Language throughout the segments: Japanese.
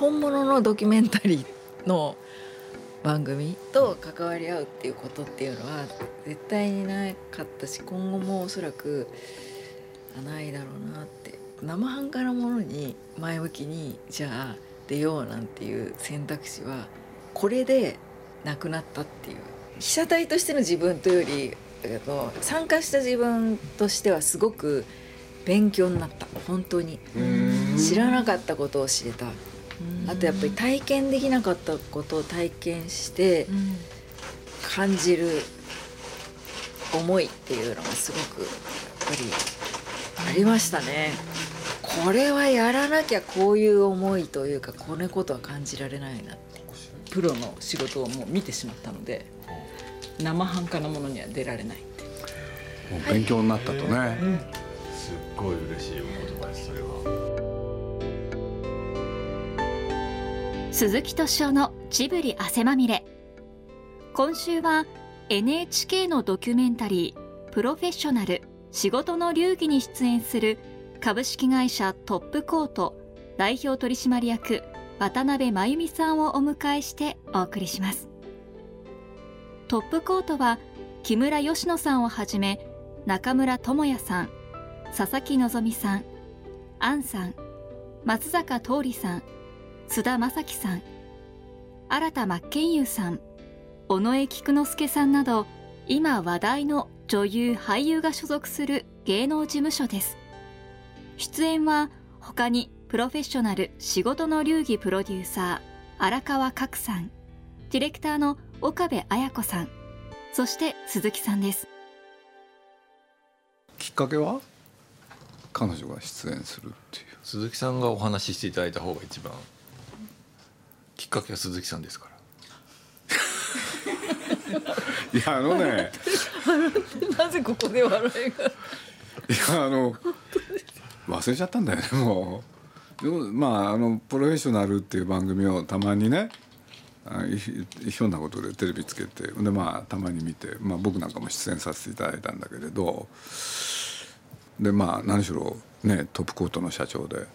本物のドキュメンタリーの番組と関わり合うっていうことっていうのは絶対に。なかったし今後もおそらくないだろうなって生半可なものに前向きにじゃあ出ようなん。ていう選択肢はこれでなくなったっていう被写体としての自分というより参加した自分としてはすごく勉強になった本当に知らなかったことを知れたあとやっぱり体験できなかったことを体験して感じる思いっていうのがすごくやっぱりありましたね。これはやらなきゃこういう思いというかこのことは感じられないなって。プロの仕事をもう見てしまったので生半可なものには出られないってもう勉強になったとね、はい。うん、すっごい嬉しいお言葉ですそれは鈴木敏夫のジブリ汗まみれ。今週は NHK のドキュメンタリー「プロフェッショナル仕事の流儀」に出演する株式会社トップコート代表取締役渡辺真由美さんをお迎えしてお送りします。トップコートは木村佳乃さんをはじめ中村智也さん佐々木希さん杏さん松坂桃李さん須田正樹さん新田真剣佑さん尾上菊之助さんなど今話題の女優俳優が所属する芸能事務所です。出演は他にプロフェッショナル仕事の流儀プロデューサー荒川角さんディレクターの岡部綾子さんそして鈴木さんです。きっかけは？彼女が出演するっていう。鈴木さんがお話ししていただいた方が一番きっかけは鈴木さんですから。いやあのね。なぜここで笑いが。いやあの忘れちゃったんだよねもう。でもまああの「プロフェッショナル」っていう番組をたまにねひょんなことでテレビつけてでまあたまに見て、まあ、僕なんかも出演させていただいたんだけれどでまあ何しろねトップコートの社長で。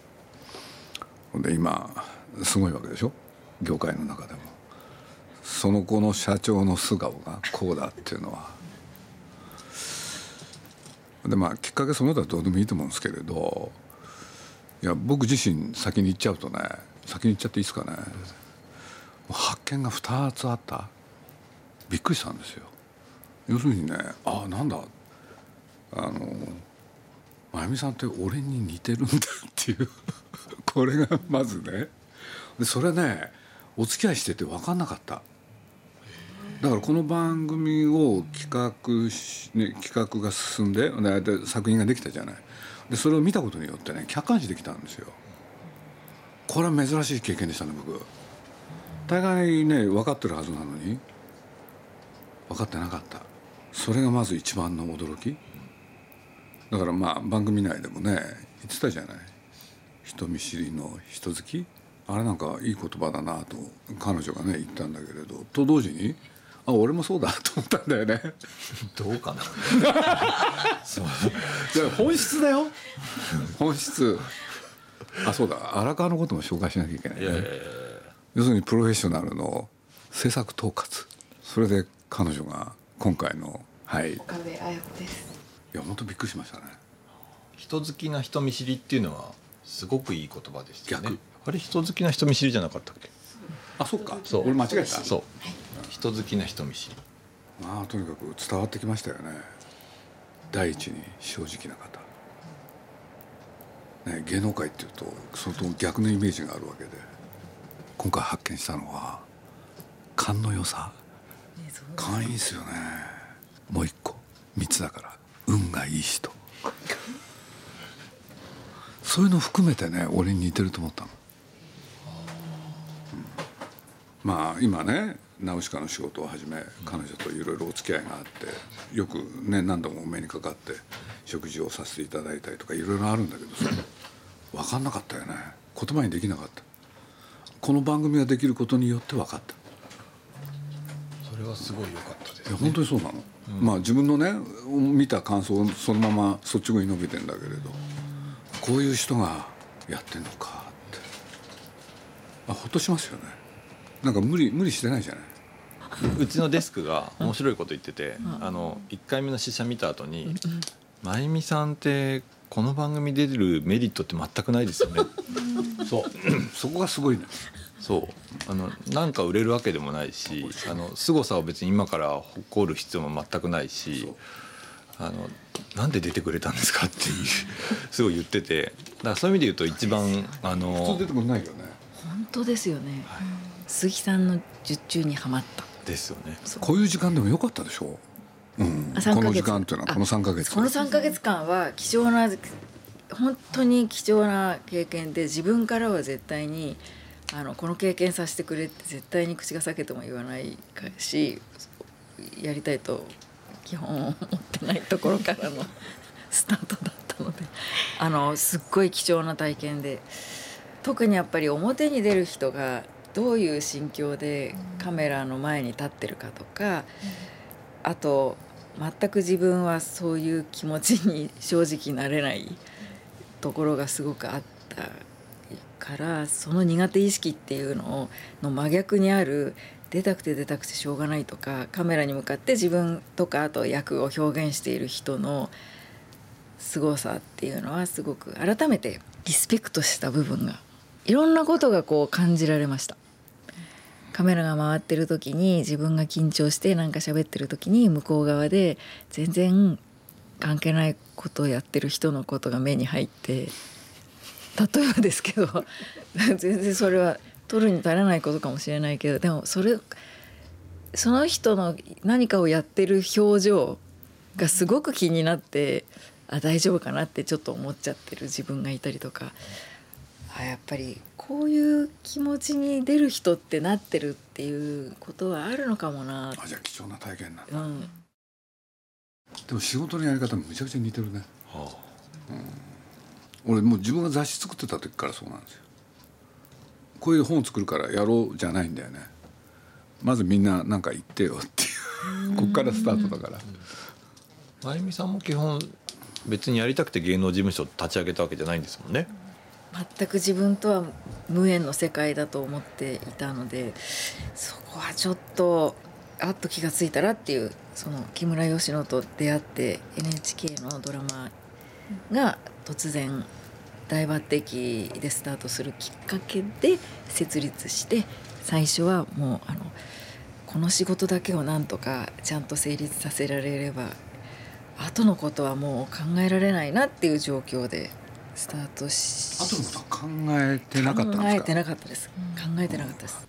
で今すごいわけでしょ業界の中でも。その子の社長の素顔がこうだっていうのは。でまあきっかけその他どうでもいいと思うんですけれど。いや僕自身先に行っちゃうとね先に行っちゃっていいですかね。発見が2つあった。びっくりしたんですよ。要するにねああなんだ。あの真由美さんって俺に似てるんだっていう。これがまずね。でそれねお付き合いしてて分かんなかった。だからこの番組を企画し、ね、企画が進んでで作品ができたじゃない。でそれを見たことによってね客観視できたんですよ。これは珍しい経験でしたね僕。大概ね分かってるはずなのに分かってなかった。それがまず一番の驚き。だからまあ番組内でもね言ってたじゃない。人見知りの人好き。あれなんかいい言葉だなと彼女がね言ったんだけれどと同時にあ俺もそうだと思ったんだよね。どうかな。そう。本質だよ。本質。あそうだ。荒川のことも紹介しなきゃいけないね。要するにプロフェッショナルの制作統括。それで彼女が今回のはい。岡部綾子です。いや本当びっくりしましたね。人好きな人見知りっていうのはすごくいい言葉でしたねあれ人好きな人見知りじゃなかったっけ？あそっか。そう。俺間違えた。そう、はい人好きな人見知り。まあとにかく伝わってきましたよね。第一に正直な方。ね、芸能界っていうと相当逆のイメージがあるわけで。今回発見したのは勘の良さ。勘いいですよね。もう一個。3つだから。運がいい人。そういうの含めてね俺に似てると思ったの、うん、まあ今ねナウシカの仕事を始め彼女といろいろお付き合いがあってよくね何度もお目にかかって食事をさせていただいたりとかいろいろあるんだけどさ分かんなかったよね。言葉にできなかった。この番組ができることによって分かった。それはすごい良かったです、ね、いや本当にそうなの、うん、まあ自分のね見た感想をそのまま率直に述べてんだけれどこういう人がやってんのかって。あほっとしますよねなんか無理無理してないじゃない？うちのデスクが面白いこと言ってて、あの1回目の試写見た後に「真由美さんってこの番組出るメリットって全くないですよね」そう。そこがすごいね。そう。あのなんか売れるわけでもないしあの凄さを別に今から誇る必要も全くないしあのなんで出てくれたんですかっていうすごい言ってて。だからそういう意味で言うと一番あ普の通出てこないよね。本当ですよね、鈴木さんの術中にはまった。ですよね。こういう時間でもよかったでしょ？う、うん、あ3ヶ月。この時間っていうのはあこの3か月この3か月間は貴重な本当に貴重な経験で自分からは絶対にあのこの経験させてくれって絶対に口が裂けても言わないしやりたいと基本思ってないところからのスタートだったのであのすっごい貴重な体験で特にやっぱり表に出る人がどういう心境でカメラの前に立ってるかとかあと全く自分はそういう気持ちに正直なれないところがすごくあったからその苦手意識っていうのをの真逆にある出たくて出たくてしょうがないとかカメラに向かって自分とかあと役を表現している人の凄さっていうのはすごく改めてリスペクトした部分がいろんなことがこう感じられました。カメラが回ってる時に自分が緊張してなんか喋ってる時に向こう側で全然関係ないことをやってる人のことが目に入って例えばですけど 全然それは取るに足らないことかもしれないけどでもそれその人の何かをやってる表情がすごく気になってあ大丈夫かなってちょっと思っちゃってる自分がいたりとか。あやっぱりこういう気持ちに出る人ってなってるっていうことはあるのかもな。あじゃあ貴重な体験なんだ、うん。でも仕事のやり方もめちゃくちゃ似てるね。は俺もう自分が雑誌作ってた時からそうなんですよ。こういう本作るからやろうじゃないんだよね。まずみんななんか言ってよっていう。こっからスタートだから。あ真由美さんも基本別にやりたくて芸能事務所立ち上げたわけじゃないんですもんね。全く自分とは無縁の世界だと思っていたのでそこはちょっとあっと気が付いたらっていうその木村佳乃と出会って NHK のドラマが突然大抜擢でスタートするきっかけで設立して最初はもうあのこの仕事だけをなんとかちゃんと成立させられれば後のことはもう考えられないなっていう状況でスタートし後のことは考えてなかったんですか？考えてなかったです。考えてなかったです、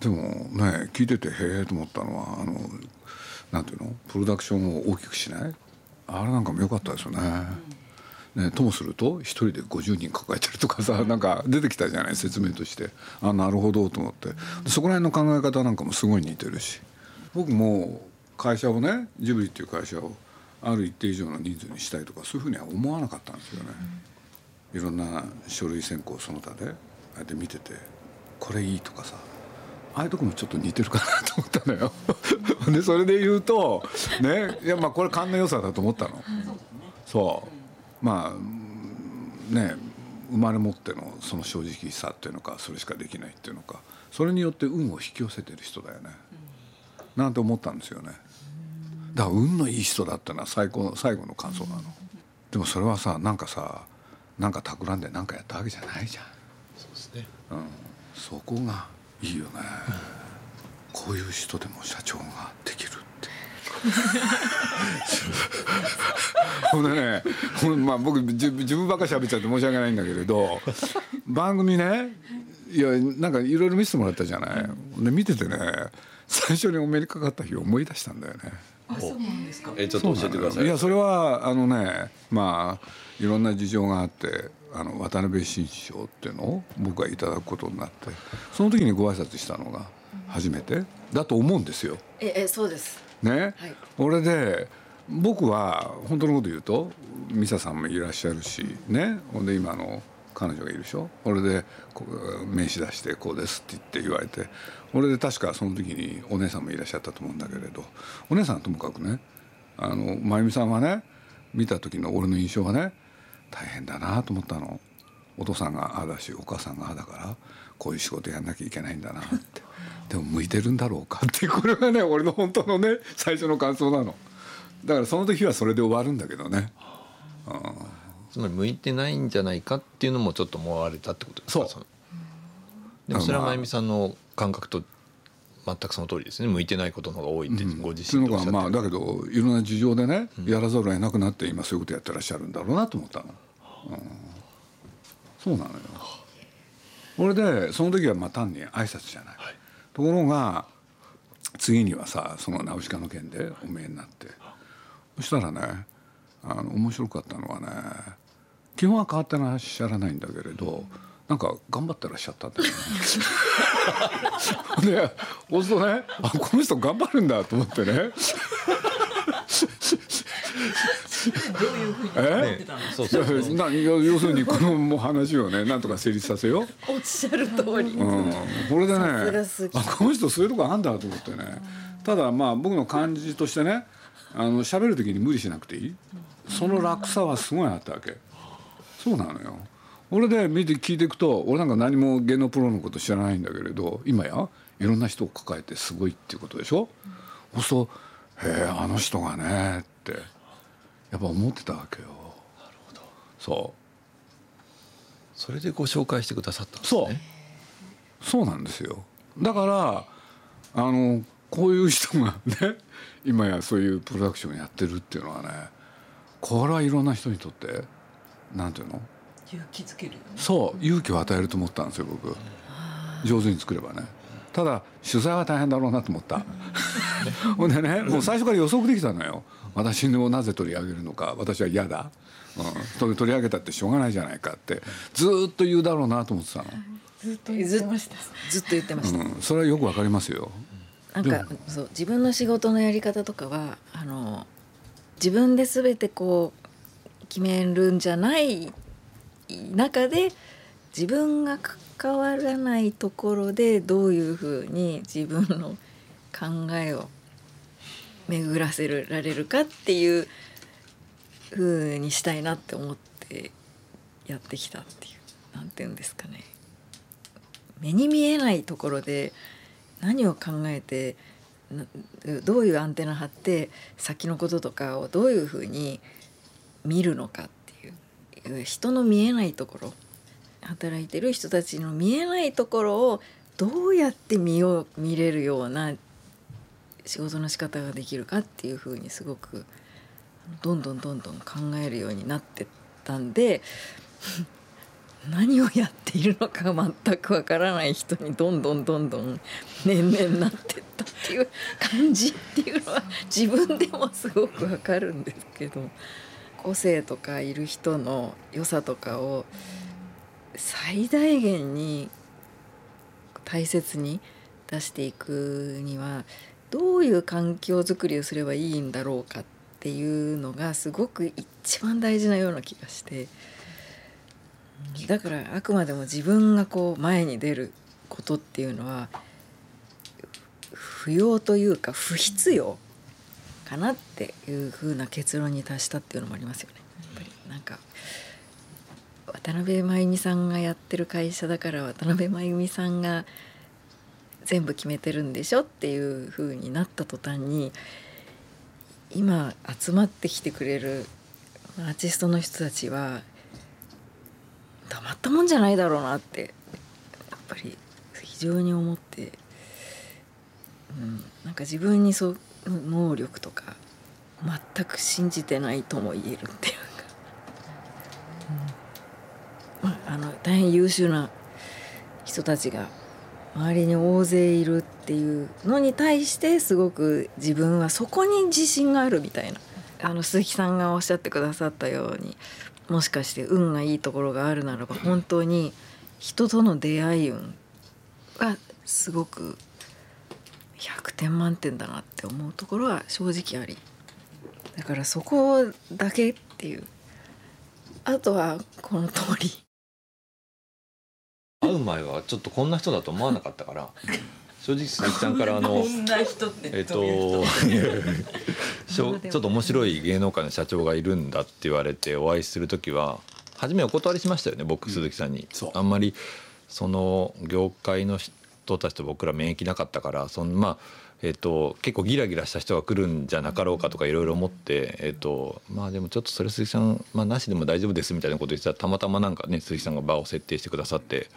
でもね聞いててへえと思ったのはあのなんていうの？プロダクションを大きくしない？あれなんかも良かったですよね。ね、ともすると一人で50人抱えてるとかさなんか出てきたじゃない？説明として。あなるほどと思って。でそこら辺の考え方なんかもすごい似てるし。僕も会社をねジブリっていう会社をある一定以上の人数にしたいとかそういうふうには思わなかったんですよね。いろんな書類選考その他でああやって見ててこれいいとかさああいうとこもちょっと似てるかなと思ったのよ。でそれで言うとねいやまあこれ勘の良さだと思ったの。そうまあね生まれ持ってのその正直さっていうのかそれしかできないっていうのかそれによって運を引き寄せてる人だよね。なんて思ったんですよね。だから運のいい人だってのは最高の最後の感想なの。でもそれはさなんかさなんか企んでなんかやったわけじゃないじゃん。そうですね。うん、そこがいいよね、こういう人でも社長ができるって。ほんでね。ほんまあ僕自自分ばっかり喋っちゃって申し訳ないんだけれど番組ね。いやなんかいろいろ見せてもらったじゃない、で見ててね最初にお目にかかった日を思い出したんだよね。えちょっと教えてください。いやそれはあのねまあいろんな事情があってあの渡辺新賞っていうのを僕がいただくことになってその時にご挨拶したのが初めてだと思うんですよ。ええそうです。ね、はい。俺で僕は本当のこと言うと美沙さんもいらっしゃるしね？ほんで今の彼女がいるでしょ？俺で名刺出してこうですって言って言われて俺で確かその時にお姉さんもいらっしゃったと思うんだけれどお姉さんともかくねあの真由美さんはね見た時の俺の印象はね大変だなと思ったの。お父さんがああだしお母さんがあだからこういう仕事やんなきゃいけないんだなって。でも向いてるんだろうか？ってこれがね俺の本当のね最初の感想なの。だからその時はそれで終わるんだけどね。つまり向いてないんじゃないかっていうのもちょっと思われたってことですか？そう。の。でもそれは真由美さんの感覚と全くその通りですね。向いてないことの方が多いってご自身でおっまあだけどいろんな事情でね、やらざるを得なくなって今そういうことやってらっしゃるんだろうなと思ったの、うん。そうなのよ。俺でその時はまあ単に挨拶じゃない、ところが次にはさそのナウシカの件でお見えになって。そしたらねあの面白かったのはね基本は変わってらっしゃらないんだけれどなんか頑張ってらっしゃったんだよね。でそうするとねあこの人頑張るんだと思ってね。どういうふうにえ？思ってたの？そうそうそうな要要するにこのもう話をねなんとか成立させよう。おっしゃる通り、うん、これでねあこの人そういうとこあんだと思ってね。ただまあ僕の感じとしてねあの喋る時に無理しなくていい。その楽さはすごいあったわけそうなのよ。俺で見て聞いていくと俺なんか何も芸能プロのこと知らないんだけれど今やいろんな人を抱えてすごいっていうことでしょ？そうすると「へえあの人がね」ってやっぱ思ってたわけよ。なるほどそう。それでご紹介してくださったんですそう。ねそうなんですよ。だからあのこういう人がね今やそういうプロダクションやってるっていうのはねこれはいろんな人にとってなんていうの？勇気づけるよね。そう勇気を与えると思ったんですよ僕。上手に作ればね。ただ取材は大変だろうなと思った。ほんでねもう最初から予測できたのよ。私をなぜ取り上げるのか。私は嫌だ、うん、それ取り上げたってしょうがないじゃないかって。ずーっと言うだろうなと思ってたの、ずっと言ってました。ずっと言ってました、うん、それはよくわかりますよ。なんかそう自分の仕事のやり方とかはあの自分で全てこう決めるんじゃない中で自分が関わらないところでどういうふうに自分の考えを巡らせられるかっていうふうにしたいなって思ってやってきたっていうなんて言うんですかね。目に見えないところで何を考えてどういうアンテナ張って先のこととかをどういうふうに見るのかっていう。人の見えないところ。働いてる人たちの見えないところをどうやって見よう見れるような仕事の仕方ができるかっていうふうにすごくどんどんどんどん考えるようになってったんで 何をやっているのか全くわからない人にどんどんどんどん年々なってったっていう感じっていうのは自分でもすごくわかるんですけど。個性とかいる人の良さとかを最大限に大切に出していくにはどういう環境づくりをすればいいんだろうかっていうのがすごく一番大事なような気がして。だからあくまでも自分がこう前に出ることっていうのは不要というか不必要かなっていうふうな結論に達したっていうのもありますよね。やっぱりなんか渡辺真由美さんがやってる会社だから渡辺真由美さんが全部決めてるんでしょっていう風になった途端に今集まってきてくれるアーティストの人たちはたまったもんじゃないだろうなってやっぱり非常に思って、うん、なんか自分にそう能力とか全く信じてないとも言えるっていうか、うん。まあ、あの大変優秀な人たちが周りに大勢いるっていうのに対してすごく自分はそこに自信があるみたいな。あの鈴木さんがおっしゃってくださったようにもしかして運がいいところがあるならば本当に人との出会い運がすごく100点満点だなって思うところは正直あり。だからそこだけっていう。あとはこの通り。会う前はちょっとこんな人だと思わなかったから。正直鈴木さんからあの こんな人って。えっと ちょっと面白い芸能界の社長がいるんだって言われてお会いする時は初めお断りしましたよね僕鈴木さんに、そう。あんまりその業界の人たちと僕ら免疫なかったからそのまあえっと結構ギラギラした人が来るんじゃなかろうかとかいろいろ思って、えっとまあでもちょっとそれ鈴木さん、まあ、なしでも大丈夫ですみたいなこと言ってたらたまたまなんかね鈴木さんが場を設定してくださって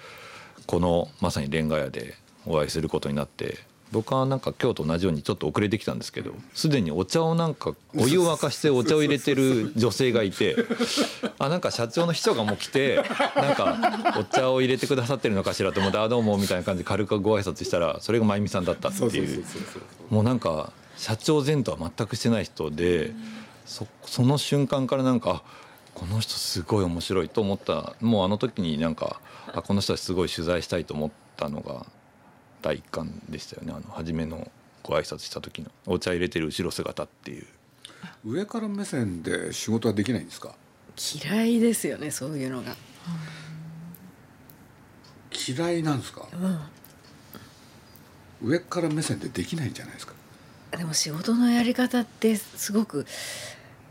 このまさにレンガ屋でお会いすることになって僕はなんか今日と同じようにちょっと遅れてきたんですけどすでにお茶をなんかお湯を沸かしてお茶を入れてる女性がいてあなんか社長の秘書がもう来てなんかお茶を入れてくださってるのかしらと思って「あどうも」みたいな感じで軽くご挨拶したらそれが真由美さんだったっていう。もうなんか社長前とは全くしてない人でそその瞬間からなんかあこの人すごい面白いと思った。もうあの時になんかあこの人はすごい取材したいと思ったのが第一感でしたよね。あの初めのご挨拶した時のお茶入れてる後ろ姿っていう。上から目線で仕事はできないんですか？嫌いですよねそういうのが、嫌いなんですか？うん、上から目線でできないんじゃないですか？でも仕事のやり方ってすごく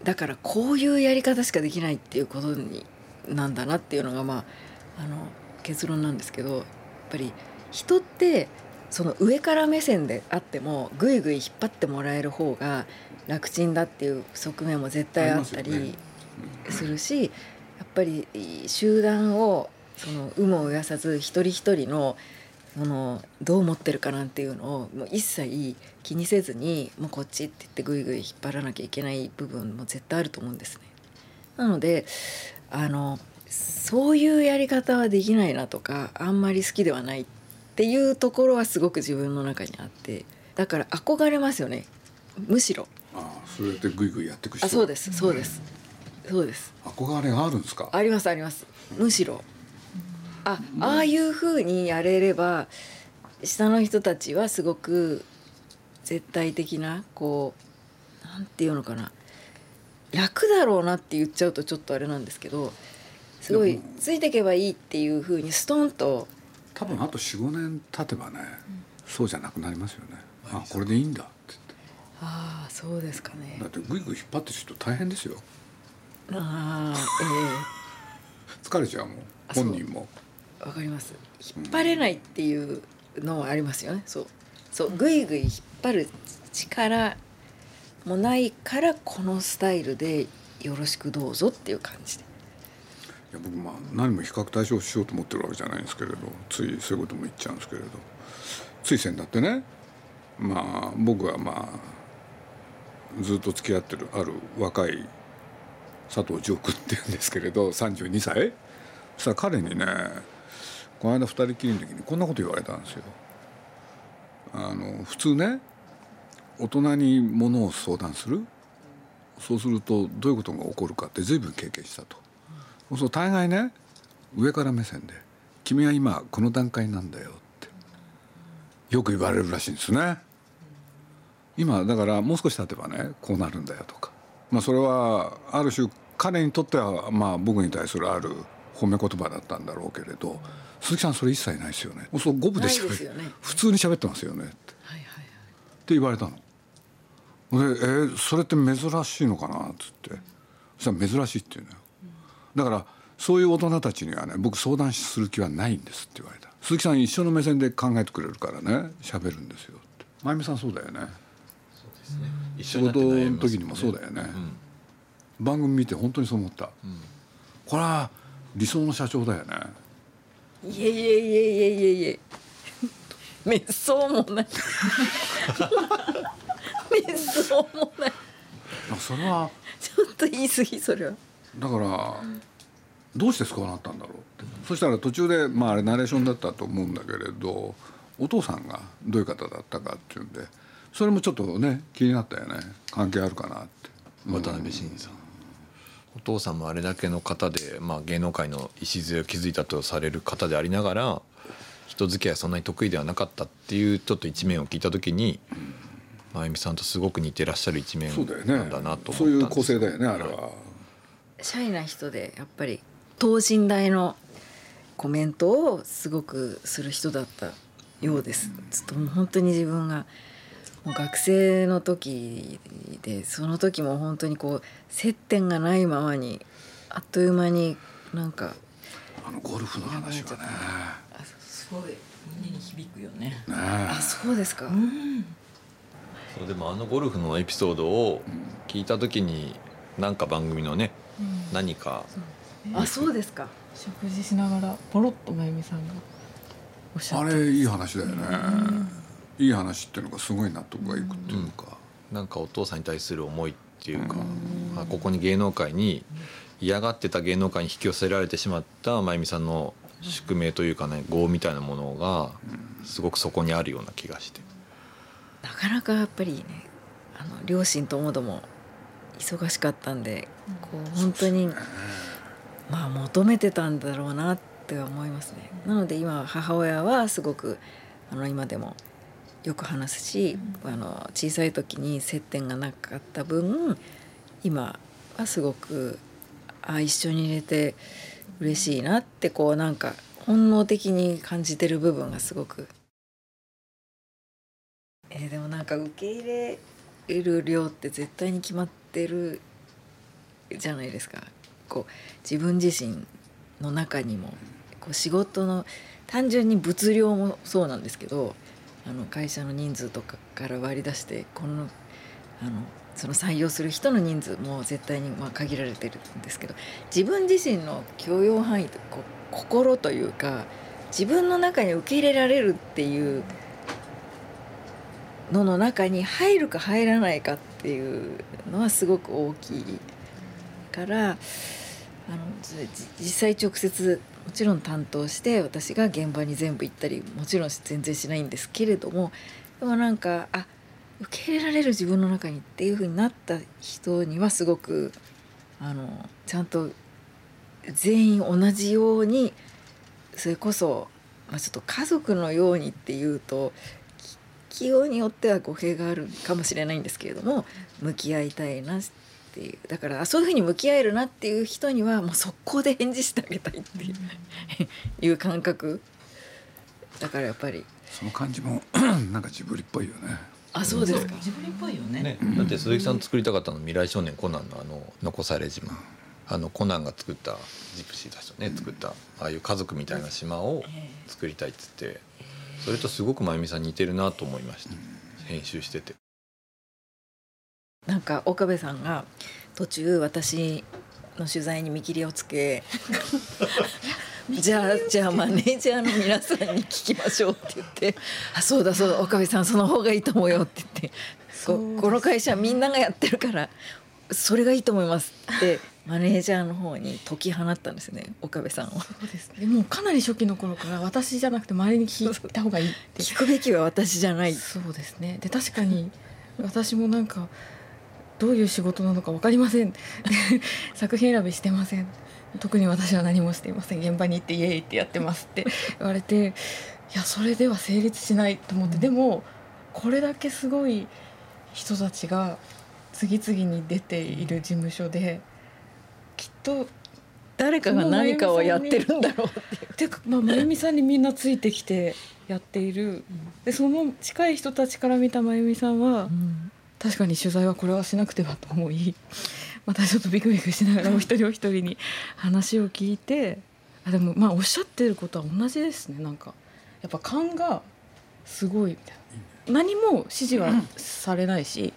だからこういうやり方しかできないっていうことになんだなっていうのがまああの結論なんですけどやっぱり人ってその上から目線であってもぐいぐい引っ張ってもらえる方が楽ちんだっていう側面も絶対あったりするしやっぱり集団をその有無を言わさず一人一人のそのどう思ってるかなんていうのをもう一切気にせずにもうこっちって言ってぐいぐい引っ張らなきゃいけない部分も絶対あると思うんですね。なのであのそういうやり方はできないなとかあんまり好きではないっていうところはすごく自分の中にあってだから憧れますよね。むしろ。ああそれでグイグイやっていく人。あそうです。そうです。そうです。憧れがあるんですか？ありますあります。むしろ。あああいうふうにやれれば下の人たちはすごく絶対的なこうなんていうのかな。楽だろうなって言っちゃうとちょっとあれなんですけどすごいついていけばいいっていうふうにストンと多分あと45年経てばね、そうじゃなくなりますよね。あこれでいいんだって言って。ああそうですかね。だってグイグイ引っ張ってる人大変ですよ。ああ 疲れちゃうもん本人も。ええわかります。引っ張れないっていうのはありますよね。そう。そうぐいぐい引っ張る力もないからこのスタイルでよろしくどうぞっていう感じで。いや僕まあ何も比較対象しようと思ってるわけじゃないんですけれどついそういうことも言っちゃうんですけれどつい先だってねまあ僕はまあずっと付き合ってるある若い佐藤城君っていうんですけれど32歳そしたら彼にねこの間二人きりの時にこんなこと言われたんですよ。あの普通ね大人にものを相談するそうするとどういうことが起こるかって随分経験したと。そう大概ね上から目線で「君は今この段階なんだよ」ってよく言われるらしいんですね。今だからもう少し経てばねこうなるんだよとか、まあ、それはある種彼にとってはまあ僕に対するある褒め言葉だったんだろうけれど鈴木さんそれ一切ないですよね。そう五分でしゃべね。普通に喋ってますよねって。ってはいはい。はい言われたの。でえーそれって珍しいのかな？っつって。そしたら珍しいっていうのよだからそういう大人たちにはね僕相談する気はないんですって言われた。鈴木さん一緒の目線で考えてくれるからね喋るんですよって。真由美さんそうだよね。一仕事の時にもそうだよね、番組見て本当にそう思った、これは理想の社長だよね。いえいえいえいえいえいえ。滅相もない。滅相もない。あそれはちょっと言い過ぎそれはだからどうしてそうなったんだろうって。そしたら途中でまああれナレーションだったと思うんだけれどお父さんがどういう方だったかっていうんでそれもちょっとね気になったよね。関係あるかなって。渡辺晋さん。お父さんもあれだけの方で、まあ、芸能界の礎を築いたとされる方でありながら人付き合いはそんなに得意ではなかったっていうちょっと一面を聞いた時に真由美さんとすごく似てらっしゃる一面そうだよねなんだなとそういう構思ったんです成だよねあれは、シャイな人でやっぱり等身大のコメントをすごくする人だったようです。ちょっともう本当に自分がもう学生の時でその時も本当にこう接点がないままにあっという間になんかあのゴルフの話はね。あすごい胸に響くよね。ねあそうですか、うん。そうでもあのゴルフのエピソードを聞いた時になんか番組のね何か。あそうですか。食事しながらポロッとまゆみさんが。おっしゃあってれいい話だよね。いい話っていうのがすごい納得がいくっていうか。なんかお父さんに対する思いっていうか、あここに芸能界に嫌がってた芸能界に引き寄せられてしまった真由美さんの宿命というかね業みたいなものがすごくそこにあるような気がして。なかなかやっぱりねあの両親ともども忙しかったんでこう本当にまあ求めてたんだろうなって思いますね。なので今母親はすごくあの今でもよく話すし、あの小さい時に接点がなかった分今はすごくあ一緒に入れて嬉しいなってこうなんか本能的に感じてる部分がすごく。えーでもなんか受け入れる量って絶対に決まってるじゃないですか。こう自分自身の中にも。こう仕事の単純に物量もそうなんですけどあの会社の人数とかから割り出してこのあのその採用する人の人数も絶対にまあ限られてるんですけど自分自身の許容範囲とこう心というか自分の中に受け入れられるっていうのの中に入るか入らないかっていうのはすごく大きいからあの実際直接もちろん担当して私が現場に全部行ったりもちろん全然しないんですけれどもでもなんかあ受け入れられる自分の中にっていう風になった人にはすごくあのちゃんと全員同じようにそれこそ、まあ、ちょっと家族のようにっていうと企業によっては語弊があるかもしれないんですけれども向き合いたいなっていうだからあそういうふうに向き合えるなっていう人にはもう速攻で返事してあげたいっていう,、いう感覚だからやっぱりその感じもなんかジブリっぽいよねあそうですか自分っぽいよねね、だって鈴木さん作りたかったの未来少年コナンのあの残され島あのコナンが作ったジプシーたちとね作ったああいう家族みたいな島を作りたいっつってそれとすごく真由美さん似てるなと思いました。編集してて。なんか岡部さんが途中私の取材に見切りをつけ じゃあじゃあマネージャーの皆さんに聞きましょうって言って「あそうだそうだ岡部さんその方がいいと思うよ」って言ってここの会社みんながやってるからそれがいいと思いますってマネージャーの方に解き放ったんですね岡部さんを。そうですね。もうかなり初期の頃から私じゃなくて周りに聞いた方がいいって聞くべきは私じゃない。そうですね。で確かに私もなんかどういう仕事なのか分かりません。作品選びしてません。特に私は何もしていません。現場に行ってイエーイってやってますって。言われていやそれでは成立しないと思って、でもこれだけすごい人たちが次々に出ている事務所できっと誰かが何かをやってるんだろうっていう。ていうか、まあ、真由美さんにみんなついてきてやっている、でその近い人たちから見た真由美さんは、確かに取材はこれはしなくてはと思い またちょっとビクビクしながらお一人お一人に話を聞いてあでもまあおっしゃってることは同じですねなんか。やっぱ勘がすごいみたいな。何も指示はされないし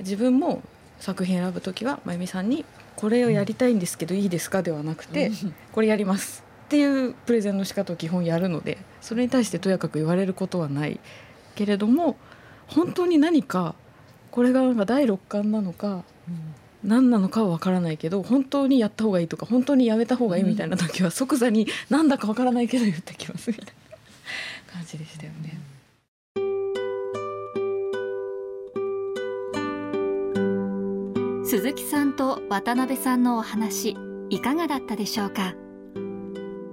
自分も作品選ぶ時は真由美さんに「これをやりたいんですけどいいですか?」ではなくて「これやります」っていうプレゼンの仕方を基本やるのでそれに対してとやかく言われることはないけれども本当に何かこれがなんか第六感なのか何なのかは分からないけど本当にやった方がいいとか本当にやめた方がいいみたいな時は即座になんだか分からないけど言ってきますみたいな感じでしたよね。鈴木さんと渡辺さんのお話いかがだったでしょうか？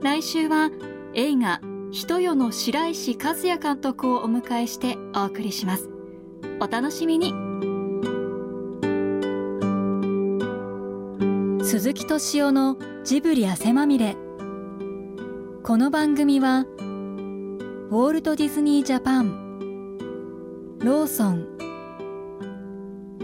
来週は映画「人よ」の白石和也監督をお迎えしてお送りします。お楽しみに。鈴木敏夫のジブリ汗まみれ。この番組はウォールト・ディズニー・ジャパンローソン